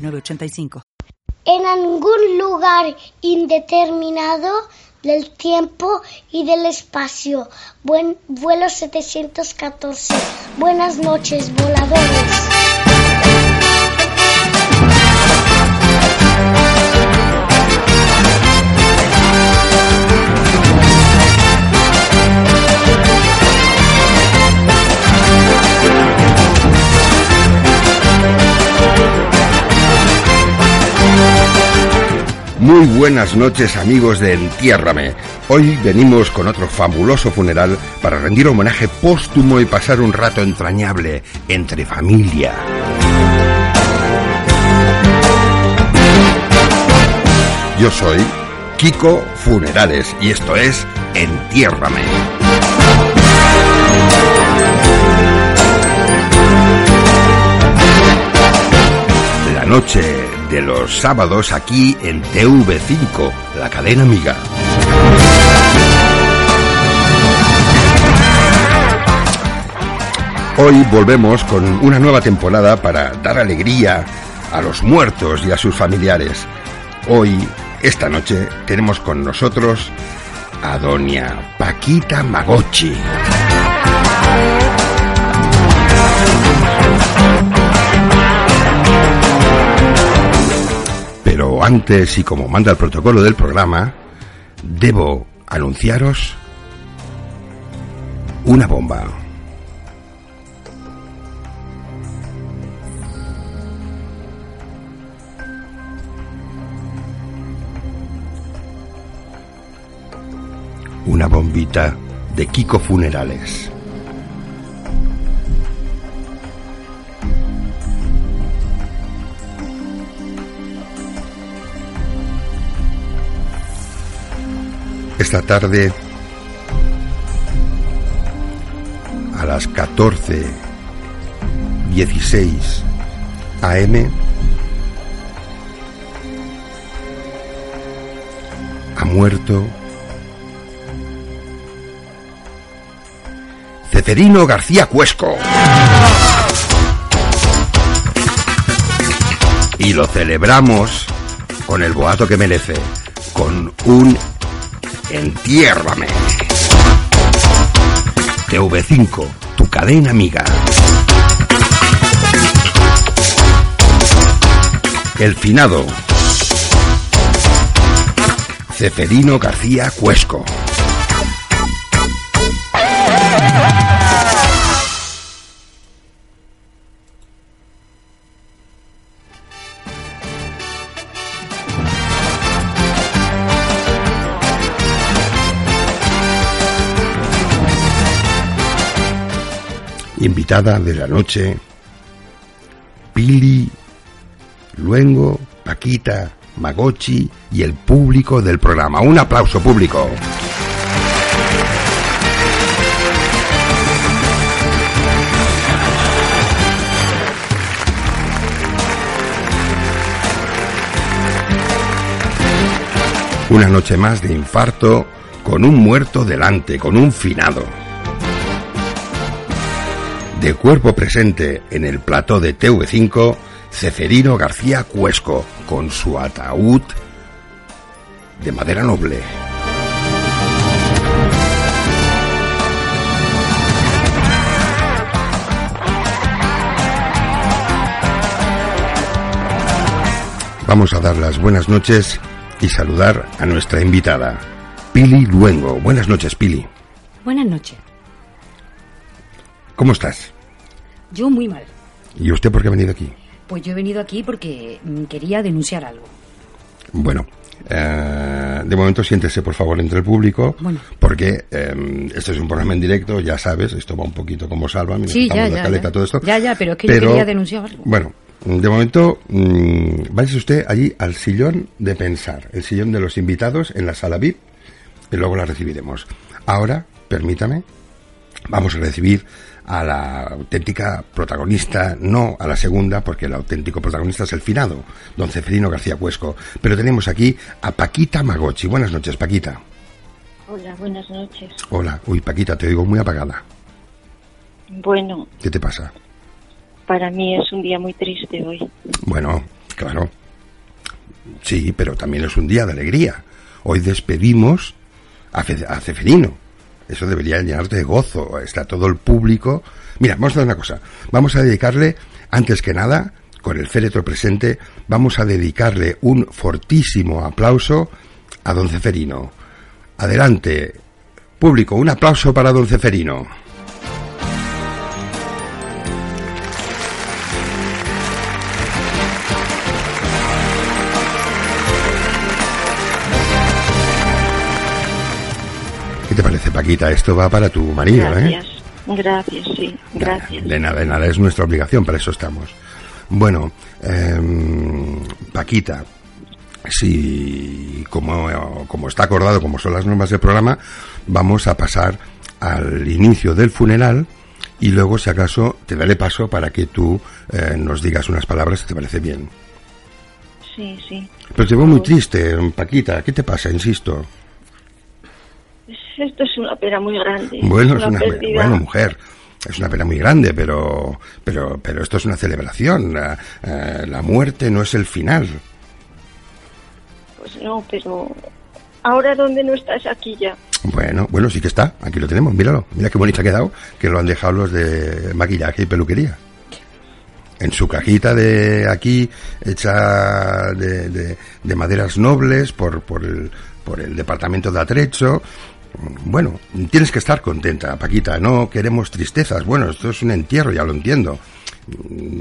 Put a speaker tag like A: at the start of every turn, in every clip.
A: 906985.
B: En algún lugar indeterminado del tiempo y del espacio. Buen vuelo 714. Buenas noches, voladores.
C: Muy buenas noches amigos de Entiérrame. Hoy venimos con otro fabuloso funeral para rendir homenaje póstumo y pasar un rato entrañable entre familia. Yo soy Kiko Funerales y esto es Entiérrame. La noche de los sábados aquí en TV5, la cadena amiga. Hoy volvemos con una nueva temporada para dar alegría a los muertos y a sus familiares. Hoy, esta noche, tenemos con nosotros a doña Paquita Magochi. Antes y como manda el protocolo del programa, debo anunciaros una bomba. Una bombita de Kiko Funerales. Esta tarde a las 14.16 am ha muerto Ceferino García Cuesco. Y lo celebramos con el boato que merece, con un Entiérrame. TV5, tu cadena amiga. El finado. Ceferino García Cuesco. Invitada de la noche, Pili, Luengo, Paquita, Magochi y el público del programa. Un aplauso público. Una noche más de infarto con un muerto delante, con un finado de cuerpo presente en el plató de TV5, Ceferino García Cuesco, con su ataúd de madera noble. Vamos a dar las buenas noches y saludar a nuestra invitada, Pili Luengo. Buenas noches, Pili.
D: Buenas noches.
C: ¿Cómo estás?
D: Yo muy mal.
C: ¿Y usted por qué ha venido aquí?
D: Pues yo he venido aquí porque mm, quería denunciar algo.
C: Bueno, eh, de momento siéntese por favor entre el público,
D: Bueno.
C: porque eh, esto es un programa en directo, ya sabes, esto va un poquito como salva,
D: Sí, ya,
C: la
D: ya,
C: caleta,
D: ya.
C: todo esto.
D: Ya, ya, pero es que yo quería denunciar algo.
C: Bueno, de momento, mmm, vais usted allí al sillón de pensar, el sillón de los invitados en la sala VIP, y luego la recibiremos. Ahora, permítame, vamos a recibir a la auténtica protagonista, no a la segunda, porque el auténtico protagonista es el finado, don Ceferino García Cuesco. Pero tenemos aquí a Paquita Magochi. Buenas noches, Paquita.
E: Hola, buenas noches.
C: Hola, uy, Paquita, te oigo muy apagada.
E: Bueno.
C: ¿Qué te pasa?
E: Para mí es un día muy triste hoy.
C: Bueno, claro. Sí, pero también es un día de alegría. Hoy despedimos a, Fe a Ceferino. Eso debería llenarte de gozo. Está todo el público. Mira, vamos a hacer una cosa. Vamos a dedicarle, antes que nada, con el féretro presente, vamos a dedicarle un fortísimo aplauso a don Ceferino. Adelante, público, un aplauso para don Ceferino. Te parece, Paquita? Esto va para tu marido,
E: gracias.
C: ¿eh?
E: Gracias, sí, gracias.
C: De nada, de nada, es nuestra obligación, para eso estamos. Bueno, eh, Paquita, si como, como está acordado, como son las normas del programa, vamos a pasar al inicio del funeral y luego, si acaso, te daré paso para que tú eh, nos digas unas palabras si te parece bien.
E: Sí, sí.
C: Pero te veo muy triste, Paquita. ¿Qué te pasa? Insisto.
E: Esto es una pena muy grande.
C: Bueno, es una, pérdida. bueno, mujer. Es una pena muy grande, pero, pero, pero esto es una celebración. La, eh, la muerte no es el final.
E: Pues no, pero ahora dónde no estás aquí ya.
C: Bueno, bueno, sí que está. Aquí lo tenemos. Míralo. Mira qué bonito ha quedado. Que lo han dejado los de maquillaje y peluquería. En su cajita de aquí, hecha de, de, de maderas nobles por, por, el, por el departamento de Atrecho. Bueno, tienes que estar contenta, Paquita. No queremos tristezas. Bueno, esto es un entierro, ya lo entiendo.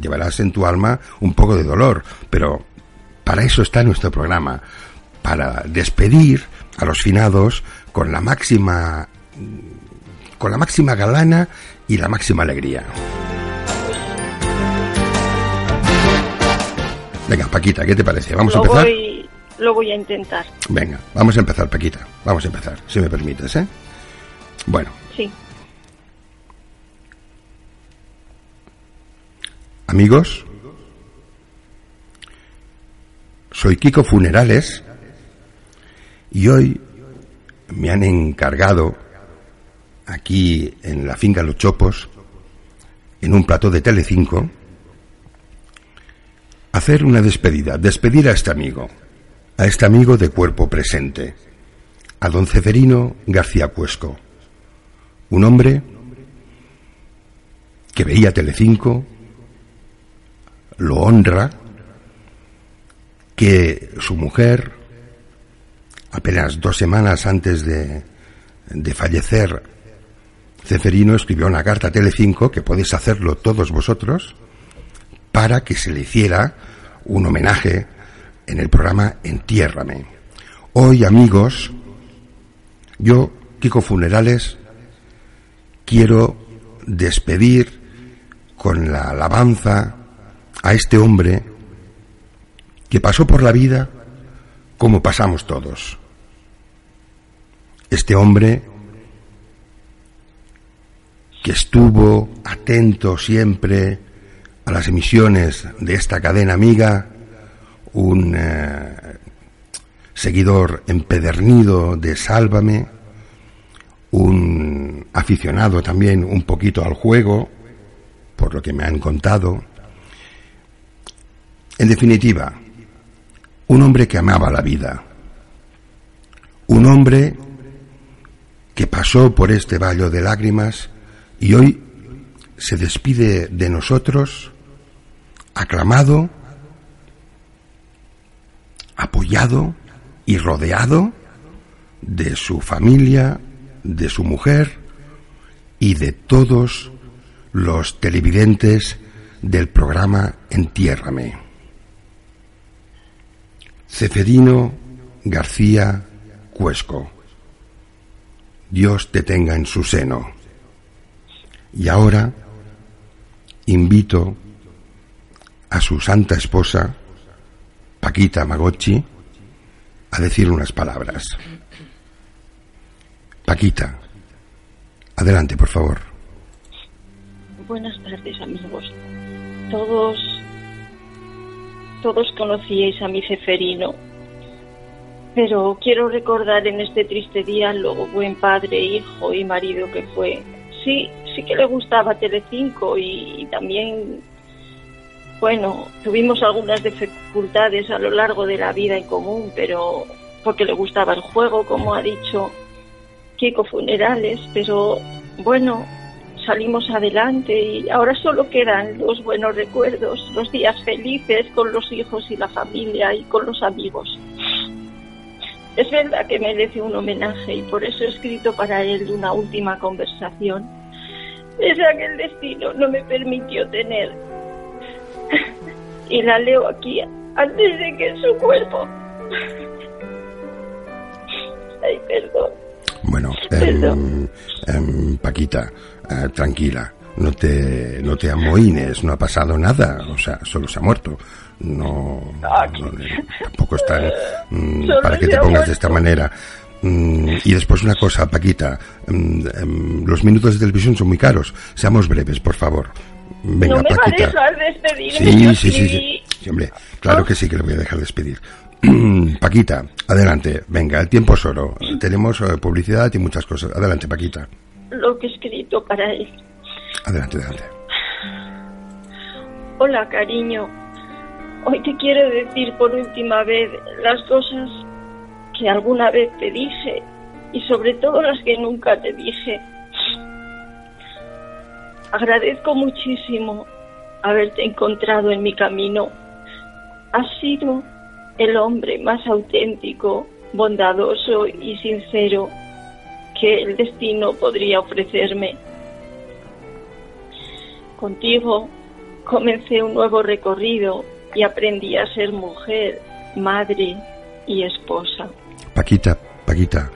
C: Llevarás en tu alma un poco de dolor, pero para eso está nuestro programa. Para despedir a los finados con la máxima con la máxima galana y la máxima alegría. Venga, Paquita, ¿qué te parece? ¿Vamos
E: lo
C: a empezar?
E: Voy, lo voy a intentar.
C: Venga, vamos a empezar, Paquita. Vamos a empezar, si me permites, ¿eh? Bueno.
E: Sí.
C: Amigos, soy Kiko Funerales y hoy me han encargado aquí en la finca Los Chopos, en un plató de Telecinco, hacer una despedida, despedir a este amigo, a este amigo de cuerpo presente, a don Ceferino García Cuesco, un hombre que veía Telecinco, lo honra, que su mujer, apenas dos semanas antes de, de fallecer, Ceferino escribió una carta a Telecinco, que podéis hacerlo todos vosotros, para que se le hiciera un homenaje en el programa Entiérrame. Hoy, amigos, yo, Kiko Funerales, quiero despedir con la alabanza a este hombre que pasó por la vida como pasamos todos. Este hombre que estuvo atento siempre a las emisiones de esta cadena amiga, un eh, seguidor empedernido de Sálvame, un aficionado también un poquito al juego, por lo que me han contado. En definitiva, un hombre que amaba la vida, un hombre que pasó por este valle de lágrimas y hoy se despide de nosotros aclamado, apoyado y rodeado de su familia, de su mujer y de todos los televidentes del programa Entiérrame. Ceferino García Cuesco. Dios te tenga en su seno. Y ahora invito a su santa esposa, Paquita Magochi, a decir unas palabras. Paquita, adelante, por favor.
E: Buenas tardes, amigos. Todos, todos conocíais a mi ceferino, pero quiero recordar en este triste día lo buen padre, hijo y marido que fue. Sí, sí que le gustaba Telecinco y, y también, bueno, tuvimos algunas dificultades a lo largo de la vida en común, pero porque le gustaba el juego, como ha dicho Kiko Funerales, pero bueno, salimos adelante y ahora solo quedan los buenos recuerdos, los días felices con los hijos y la familia y con los amigos. Es verdad que merece un homenaje y por eso he escrito para él una última conversación. Esa que el destino no me permitió tener. Y la leo aquí antes de que su cuerpo. Ay, perdón.
C: Bueno,
E: Perdón.
C: em, em, Paquita, eh, tranquila, no te, no te amoines, no ha pasado nada, o sea, solo se ha muerto. No, no, tampoco está mm,
E: Solo
C: para que te pongas de esta manera. Mm, y después una cosa, Paquita, mm, em, los minutos de televisión son muy caros, seamos breves, por favor. Venga,
E: no me va a dejar despedirme.
C: Sí, sí, sí, sí. Sí, hombre, claro que sí que le voy a dejar despedir. Paquita, adelante. Venga, el tiempo es oro. Tenemos eh, publicidad y muchas cosas. Adelante, Paquita.
E: Lo que he escrito para él.
C: Adelante, adelante.
E: Hola, cariño. Hoy te quiero decir por última vez las cosas que alguna vez te dije y sobre todo las que nunca te dije. Agradezco muchísimo haberte encontrado en mi camino. Has sido el hombre más auténtico, bondadoso y sincero que el destino podría ofrecerme. Contigo comencé un nuevo recorrido y aprendí a ser mujer, madre y esposa.
C: Paquita, Paquita.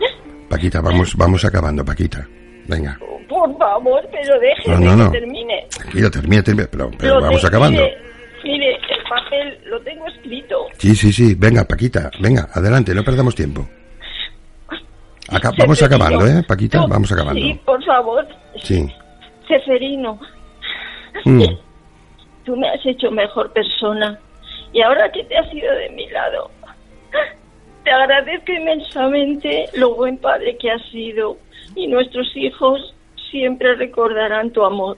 C: Paquita, vamos, vamos acabando, Paquita. Venga.
E: Por favor, pero déjeme
C: No, no, no.
E: que termine.
C: Tranquila, termina, termina. Pero, pero vamos
E: te-
C: acabando.
E: Mire, mire, el papel lo tengo escrito.
C: Sí, sí, sí. Venga, Paquita. Venga, adelante, no perdamos tiempo. Acá, vamos acabando, ¿eh, Paquita?
E: Tú-
C: Vamos acabando.
E: Sí, por favor.
C: Sí.
E: Ceferino,
C: Mm.
E: tú me has hecho mejor persona y ahora que te has ido de mi lado, te agradezco inmensamente lo buen padre que has sido y nuestros hijos siempre recordarán tu amor.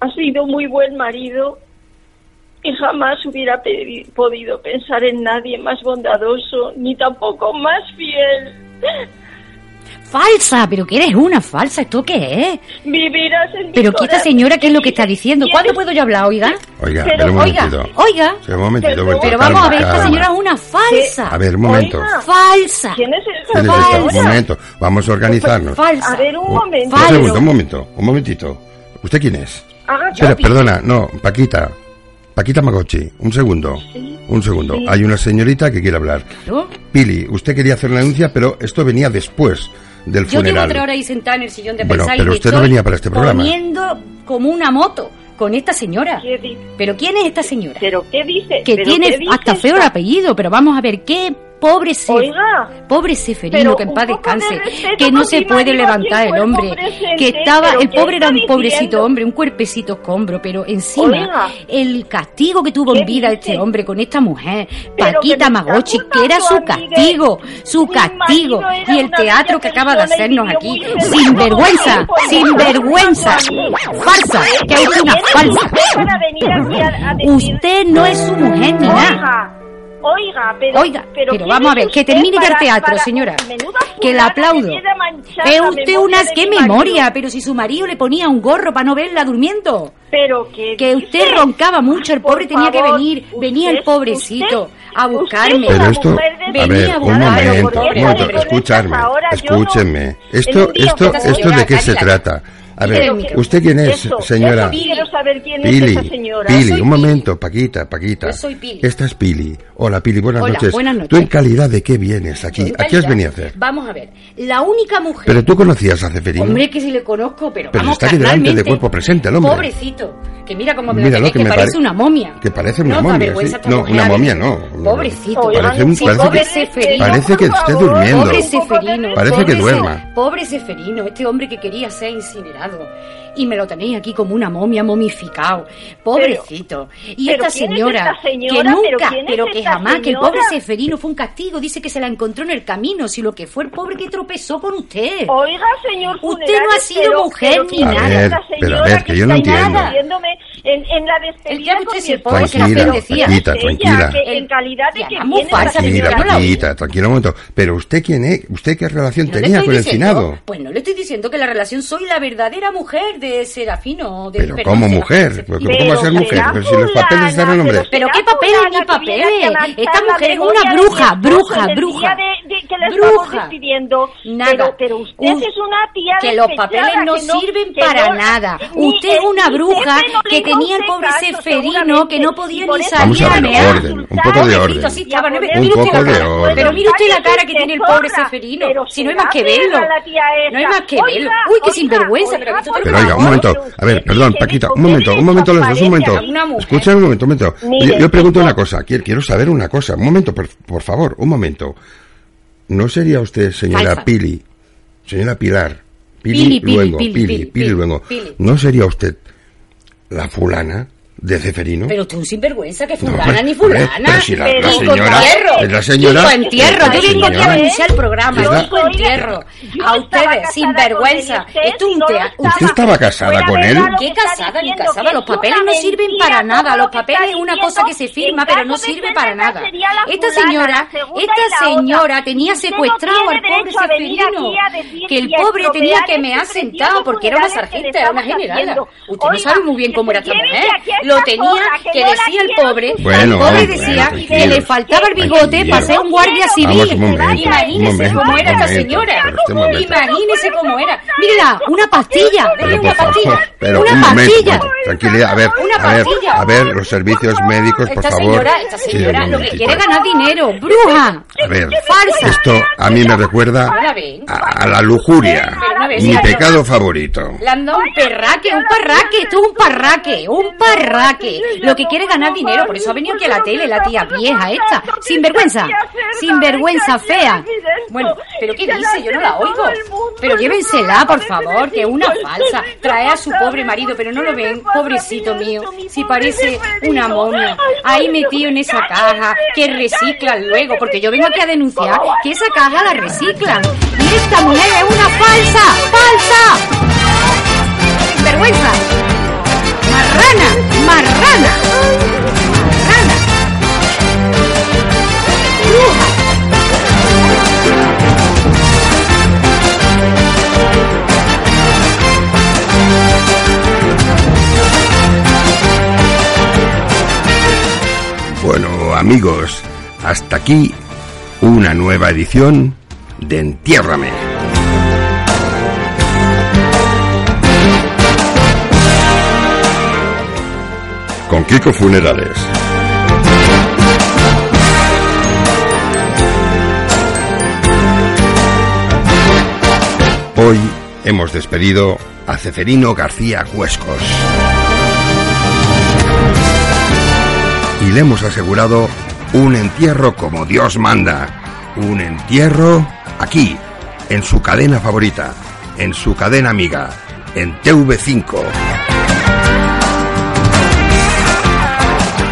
E: Has sido muy buen marido y jamás hubiera podido pensar en nadie más bondadoso ni tampoco más fiel.
D: Falsa, pero que eres una falsa. ¿Esto qué es?
E: Vivirás en mi
D: Pero que esta señora, ¿qué es lo que está diciendo?
E: ¿Quién
D: ¿Cuándo puedo yo hablar, oiga?
C: Oiga,
E: Pero,
C: un
D: Oiga,
C: momentito.
D: oiga.
C: Sí, un momentito,
E: Pero-
C: momentito.
D: Pero
C: calma,
D: vamos a ver, esta
C: calma.
D: señora es una falsa.
C: A ver, un momento.
E: Oiga.
D: Falsa.
E: ¿Quién es
C: ¿Quién
E: esa
C: es esta?
E: señora?
C: Un momento, vamos a organizarnos.
D: Falsa.
E: A ver, un momento.
C: Un segundo, un momento, un momentito. ¿Usted quién es? Espera,
E: papi.
C: perdona, no, Paquita. Paquita Magochi, un segundo.
E: Sí,
C: Un segundo.
E: sí.
C: Hay una señorita que quiere hablar.
D: ¿No?
C: Pili, usted quería hacer una denuncia, pero esto venía después del
D: Yo llevo
C: funeral.
D: tres horas ahí sentada en el sillón de
C: Bueno,
D: pensar
C: pero
D: y
C: usted no venía para este programa.
D: poniendo como una moto con esta señora.
E: ¿Qué
D: ¿Pero quién es esta señora?
E: ¿Pero qué dice?
D: Que
E: ¿Pero
D: tiene
E: qué dice
D: hasta feo el apellido, pero vamos a ver, qué pobre.
E: Oiga.
D: Pobre Seferino, que en paz
E: de
D: descanse, que no se puede levantar el hombre, que estaba, el
E: ¿qué
D: pobre era un pobrecito
E: diciendo?
D: hombre, un cuerpecito escombro, pero encima,
E: Oiga.
D: el castigo que tuvo
E: ¿Qué
D: en vida
E: dice?
D: este hombre con esta mujer, Paquita Magochi, que era su castigo, su castigo, y el teatro que acaba de hacernos aquí, sin vergüenza, sin vergüenza,
E: acusando a mí.
D: falsa, que es una
E: ¿Quién es
D: falsa.
E: Usted
D: no es su mujer ni nada.
E: Oiga, pero,
D: Oiga, pero,
E: ¿quién
D: vamos a ver, que termine ya el
E: para-
D: teatro,
E: para-
D: señora. Que la aplaudo. Es usted unas qué memoria, pero si su marido le ponía un gorro para no verla durmiendo.
E: Pero que
D: Que usted roncaba mucho, el
E: Por
D: pobre tenía que venir,
E: usted-
D: venía el pobrecito
E: usted-
D: a buscarme.
C: Pero esto, a
D: venía
C: ver,
D: a
C: un
D: buscarme,
C: momento,
D: ¿por
C: un momento, escúchenme.
E: en
C: Esto, esto, esto
D: hoy-
C: de qué se trata. A
D: ¿Quién
C: ver,
D: mi-
C: ¿usted quién es,
E: Eso,
C: señora?
E: eso quiero saber quién es
C: Pili,
E: esa señora.
C: Pili, un momento, Paquita, Paquita.
D: Yo soy Pili.
C: Esta es Pili. Hola, Pili, buenas
D: Hola,
C: noches.
D: buenas noches.
C: ¿Tú en calidad de qué vienes aquí? ¿A qué has venido a hacer?
D: Vamos a ver. La única mujer.
C: Pero tú conocías a Ceferino.
D: Hombre, que sí le conozco, pero,
C: Pero
D: vamos
C: está aquí delante de cuerpo presente el hombre.
D: Pobrecito. Que mira cómo me
C: que
D: que,
C: me
D: parece
C: pare-
D: una momia.
C: que parece una
D: no,
C: momia, sí. No, una momia no.
D: Pobrecito.
C: Parece un- parece
D: pobre
C: que-
D: Seferino.
C: Parece que esté durmiendo.
D: Pobre Seferino.
C: Parece que duerma.
D: Pobre Seferino, este hombre que quería ser incinerado. Y me lo tenéis aquí como una momia momificado. Pobrecito. y
E: pero
D: esta
E: ¿quién es
D: señora,
E: esta señora?
D: que
E: ¿Pero
D: nunca,
E: es
D: pero que
E: esta
D: jamás, que el
E: señora?
D: pobre Seferino fue un castigo. Dice que se la encontró en el camino. Si lo que fue el pobre que tropezó con usted.
E: Oiga, señor
D: Usted no ha sido
E: pero-
D: mujer
E: pero
D: ni
E: ¿quién
C: A
E: es
D: nada.
C: ver,
E: esta
C: pero a
E: señora
C: ver, que yo no entiendo.
E: En, en la
D: El
E: despedida
D: que
E: con
D: usted se pone, se la
C: Tranquila,
D: bendecía.
E: Ella,
C: tranquila.
E: que en calidad de
D: Ya,
E: que
D: muy
E: viene
D: falsa,
E: esta
C: Tranquila,
D: señora,
C: tranquila un momento. Pero usted quién es, usted qué relación tenía con el finado.
D: Pues no le estoy diciendo que la relación soy la verdadera mujer de Serafino. De,
C: Pero como mujer, ¿cómo va a ser
E: Pero
C: mujer? Pero si los papeles están en nombre.
E: pero
D: qué papeles ni papeles. Esta
E: la
D: mujer es una bruja, bruja, bruja.
E: de- de que
D: Bruja.
E: estamos despidiendo.
D: Nada.
E: Pero, pero usted
D: Un-
E: es una tía
D: que los papeles no
E: que no-
D: sirven
E: que
D: para
E: no-
D: nada.
E: ni-
D: Usted es
E: eh,
D: una bruja
E: no
D: que tenía el pobre
E: caso,
D: Seferino que no podía ni salir
C: a
D: mear.
C: orden, un poco de orden.
D: sí estaba, no,
E: Un
C: poco de orden.
D: Pero mire usted la cara que tiene el pobre. Seferino. Si no hay más que verlo. No hay más que verlo. Uy, qué sinvergüenza, pero
C: oiga, un momento. A ver, perdón, Paquita, un momento, un momento, los dos, un momento. Escuchen un momento, un momento. Yo, pregunto una cosa, quiero, saber una cosa. Un momento, por favor, un momento. ¿No sería usted, señora. Pili, señora Pilar, Pili,
D: Pili, Pili,
C: Luengo,
D: Pili,
C: Luengo. ¿no sería usted la fulana de Ceferino?
D: Pero tú un sinvergüenza, que
C: No,
D: fulana ni fulana.
C: pero si la-
E: la
C: señora-
D: entierro.
C: es la señora-
D: Hijo entierro. Yo vengo aquí a denunciar el programa.
C: la-
D: Hijo entierro.
E: Yo
D: A ustedes, sinvergüenza. Esto es un.
C: ¿Usted estaba casada con él?
D: ¿Qué casada ni casada? Los
E: es
D: papeles no sirven para nada. Los papeles es una cosa que se firma, pero no sirve para nada. Esta señora, esta señora tenía secuestrado al pobre
E: decir
D: Que el pobre tenía que me ha sentado porque era una sargenta, era una generala. Usted no sabe muy bien cómo era esta mujer. Lo tenía
E: que la
D: decía el pobre.
C: Bueno,
D: el pobre
C: bueno,
D: decía que le faltaba el bigote para ser un guardia civil.
C: un momento,
D: Imagínese
C: un momento,
D: cómo era esta señora.
C: este.
D: Imagínese cómo era. Mírela, una pastilla.
C: Pero
D: una pastilla.
C: pero
D: Una
C: un momento,
D: pastilla.
C: tranquilidad, a ver,
D: Una
C: a ver,
D: pastilla.
C: a ver, los servicios médicos, por
D: Esta
C: favor.
D: señora, esta señora lo que quiere es ganar dinero. Bruja.
C: A ver,
D: Falsa.
C: esto a mí me recuerda
D: ¿No la
C: a, a la lujuria, mi pecado favorito.
D: Le han dado un perraque, un parraque, esto es un parraque, un parraque. Lo que quiere es ganar dinero, por eso ha venido aquí a la tele la tía vieja esta. Sin vergüenza, sin vergüenza fea. Bueno, pero ¿qué dice? Yo no la oigo. Pero llévensela, por favor, que es una falsa. Trae a su pobre marido, pero no lo ven, pobrecito mío. Si parece una momia, ahí metido en esa caja, que reciclan luego, porque yo vengo aquí a denunciar que esa caja la reciclan. Y esta mujer es una falsa, falsa. ¡Vergüenza! ¡Marrana! ¡Marrana!
C: Bueno, amigos, hasta aquí una nueva edición de Entiérrame. Con Kiko Funerales. Hoy hemos despedido a Ceferino García Cuescos. y le hemos asegurado un entierro como Dios manda. Un entierro aquí, en su cadena favorita, en su cadena amiga, en TV5.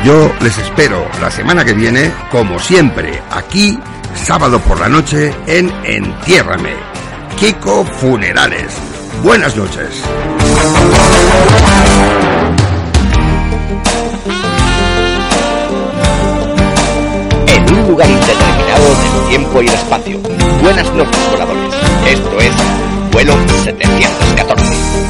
C: Yo les espero la semana que viene, como siempre, aquí, sábado por la noche, en Entiérrame. Kiko Funerales. Buenas noches.
F: en un lugar indeterminado del tiempo y el espacio. Buenas noches, voladores. Esto es vuelo 714.